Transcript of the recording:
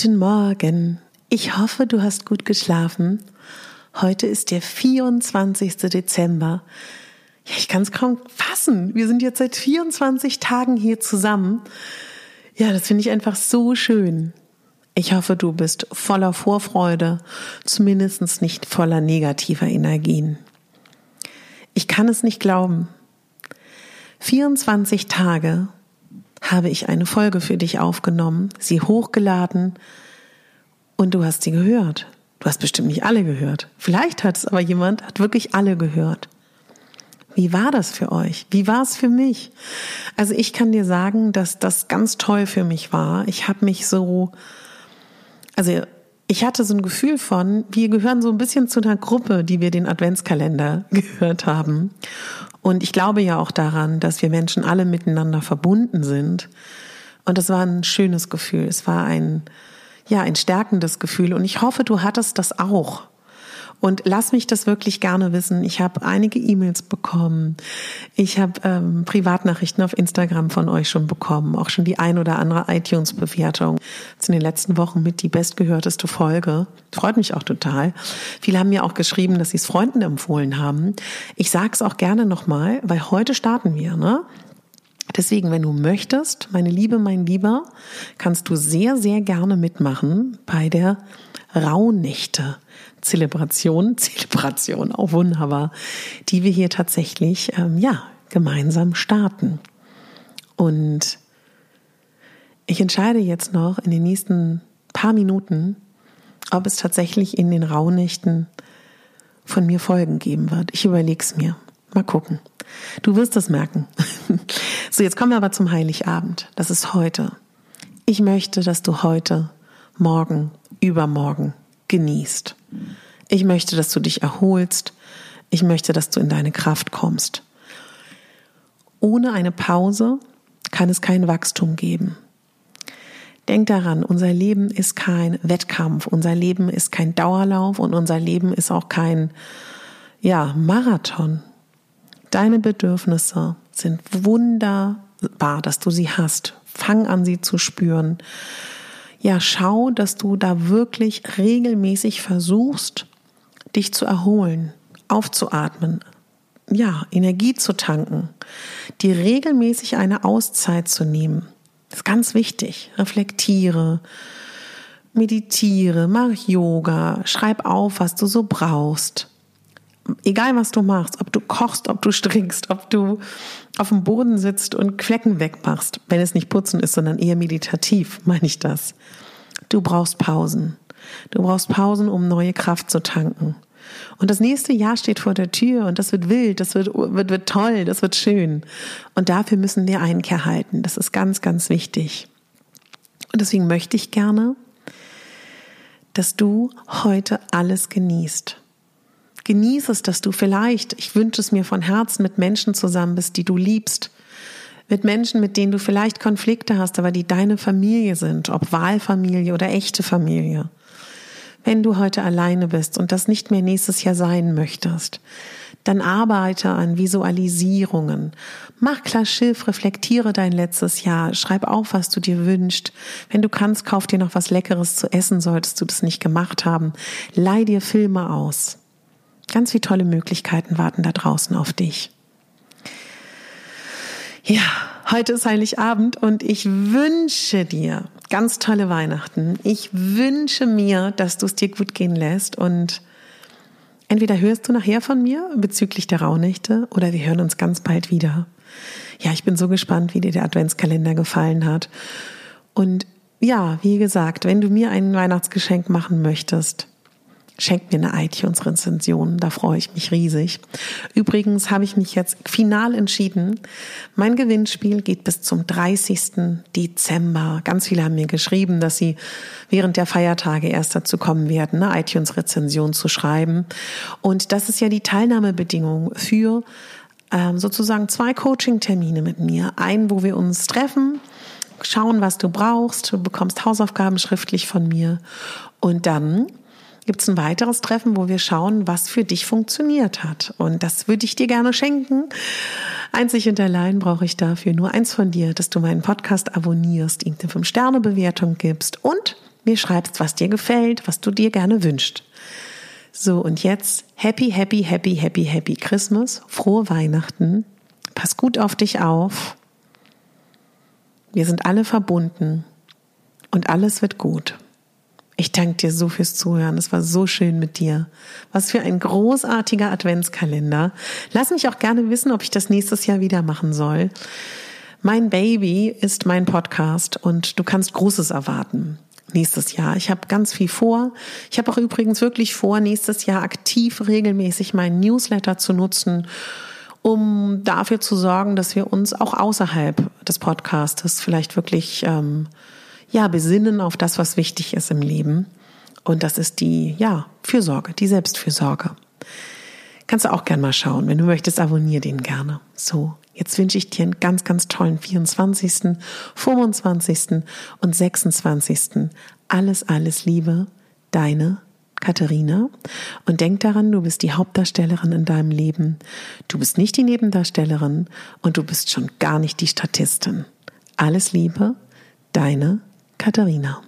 Guten Morgen. Ich hoffe, du hast gut geschlafen. Heute ist der 24. Dezember. Ja, ich kann es kaum fassen. Wir sind jetzt seit 24 Tagen hier zusammen. Ja, das finde ich einfach so schön. Ich hoffe, du bist voller Vorfreude, zumindest nicht voller negativer Energien. Ich kann es nicht glauben. 24 Tage habe ich eine Folge für dich aufgenommen, sie hochgeladen und du hast sie gehört. Du hast bestimmt nicht alle gehört. Vielleicht hat es aber jemand, hat wirklich alle gehört. Wie war das für euch? Wie war es für mich? Also ich kann dir sagen, dass das ganz toll für mich war. Ich habe mich so, also ich hatte so ein Gefühl von, wir gehören so ein bisschen zu einer Gruppe, die wir den Adventskalender gehört haben. Und ich glaube ja auch daran, dass wir Menschen alle miteinander verbunden sind. Und das war ein schönes Gefühl. Es war ein, ja, ein stärkendes Gefühl. Und ich hoffe, du hattest das auch. Und lass mich das wirklich gerne wissen. Ich habe einige E-Mails bekommen. Ich habe ähm, Privatnachrichten auf Instagram von euch schon bekommen. Auch schon die ein oder andere iTunes-Bewertung. Das in den letzten Wochen mit die bestgehörteste Folge. Freut mich auch total. Viele haben mir auch geschrieben, dass sie es Freunden empfohlen haben. Ich sage es auch gerne nochmal, weil heute starten wir. Ne? Deswegen, wenn du möchtest, meine Liebe, mein Lieber, kannst du sehr, sehr gerne mitmachen bei der Rauhnächte. Zelebration, Zelebration, auch wunderbar, die wir hier tatsächlich, ähm, ja, gemeinsam starten. Und ich entscheide jetzt noch in den nächsten paar Minuten, ob es tatsächlich in den Rauhnächten von mir Folgen geben wird. Ich überlege es mir. Mal gucken. Du wirst es merken. so, jetzt kommen wir aber zum Heiligabend. Das ist heute. Ich möchte, dass du heute, morgen, übermorgen genießt. Ich möchte, dass du dich erholst. Ich möchte, dass du in deine Kraft kommst. Ohne eine Pause kann es kein Wachstum geben. Denk daran, unser Leben ist kein Wettkampf, unser Leben ist kein Dauerlauf und unser Leben ist auch kein ja, Marathon. Deine Bedürfnisse sind wunderbar, dass du sie hast. Fang an, sie zu spüren ja, schau, dass du da wirklich regelmäßig versuchst, dich zu erholen, aufzuatmen, ja, Energie zu tanken, dir regelmäßig eine Auszeit zu nehmen. Das ist ganz wichtig. Reflektiere, meditiere, mach Yoga, schreib auf, was du so brauchst egal was du machst, ob du kochst, ob du strickst, ob du auf dem Boden sitzt und Flecken wegmachst, wenn es nicht putzen ist, sondern eher meditativ, meine ich das. Du brauchst Pausen. Du brauchst Pausen, um neue Kraft zu tanken. Und das nächste Jahr steht vor der Tür und das wird wild, das wird, wird, wird toll, das wird schön. Und dafür müssen wir Einkehr halten. Das ist ganz, ganz wichtig. Und deswegen möchte ich gerne, dass du heute alles genießt. Genieß es, dass du vielleicht, ich wünsche es mir von Herzen, mit Menschen zusammen bist, die du liebst. Mit Menschen, mit denen du vielleicht Konflikte hast, aber die deine Familie sind, ob Wahlfamilie oder echte Familie. Wenn du heute alleine bist und das nicht mehr nächstes Jahr sein möchtest, dann arbeite an Visualisierungen. Mach klar Schiff, reflektiere dein letztes Jahr, schreib auf, was du dir wünschst. Wenn du kannst, kauf dir noch was Leckeres zu essen, solltest du das nicht gemacht haben. Leih dir Filme aus. Ganz viele tolle Möglichkeiten warten da draußen auf dich. Ja, heute ist Heiligabend und ich wünsche dir ganz tolle Weihnachten. Ich wünsche mir, dass du es dir gut gehen lässt und entweder hörst du nachher von mir bezüglich der Rauhnächte oder wir hören uns ganz bald wieder. Ja, ich bin so gespannt, wie dir der Adventskalender gefallen hat. Und ja, wie gesagt, wenn du mir ein Weihnachtsgeschenk machen möchtest, Schenkt mir eine iTunes-Rezension, da freue ich mich riesig. Übrigens habe ich mich jetzt final entschieden. Mein Gewinnspiel geht bis zum 30. Dezember. Ganz viele haben mir geschrieben, dass sie während der Feiertage erst dazu kommen werden, eine iTunes-Rezension zu schreiben. Und das ist ja die Teilnahmebedingung für ähm, sozusagen zwei Coaching-Termine mit mir. Einen, wo wir uns treffen, schauen, was du brauchst. Du bekommst Hausaufgaben schriftlich von mir. Und dann gibt es ein weiteres Treffen, wo wir schauen, was für dich funktioniert hat. Und das würde ich dir gerne schenken. Einzig und allein brauche ich dafür nur eins von dir, dass du meinen Podcast abonnierst, ihm eine 5-Sterne-Bewertung gibst und mir schreibst, was dir gefällt, was du dir gerne wünschst. So, und jetzt happy, happy, happy, happy, happy Christmas, frohe Weihnachten. Pass gut auf dich auf. Wir sind alle verbunden und alles wird gut. Ich danke dir so fürs Zuhören. Es war so schön mit dir. Was für ein großartiger Adventskalender. Lass mich auch gerne wissen, ob ich das nächstes Jahr wieder machen soll. Mein Baby ist mein Podcast und du kannst Großes erwarten nächstes Jahr. Ich habe ganz viel vor. Ich habe auch übrigens wirklich vor, nächstes Jahr aktiv regelmäßig meinen Newsletter zu nutzen, um dafür zu sorgen, dass wir uns auch außerhalb des Podcastes vielleicht wirklich ähm, ja, besinnen auf das, was wichtig ist im Leben. Und das ist die, ja, Fürsorge, die Selbstfürsorge. Kannst du auch gern mal schauen. Wenn du möchtest, abonniere den gerne. So, jetzt wünsche ich dir einen ganz, ganz tollen 24., 25. und 26. Alles, alles Liebe. Deine Katharina. Und denk daran, du bist die Hauptdarstellerin in deinem Leben. Du bist nicht die Nebendarstellerin und du bist schon gar nicht die Statistin. Alles Liebe, deine Katharina.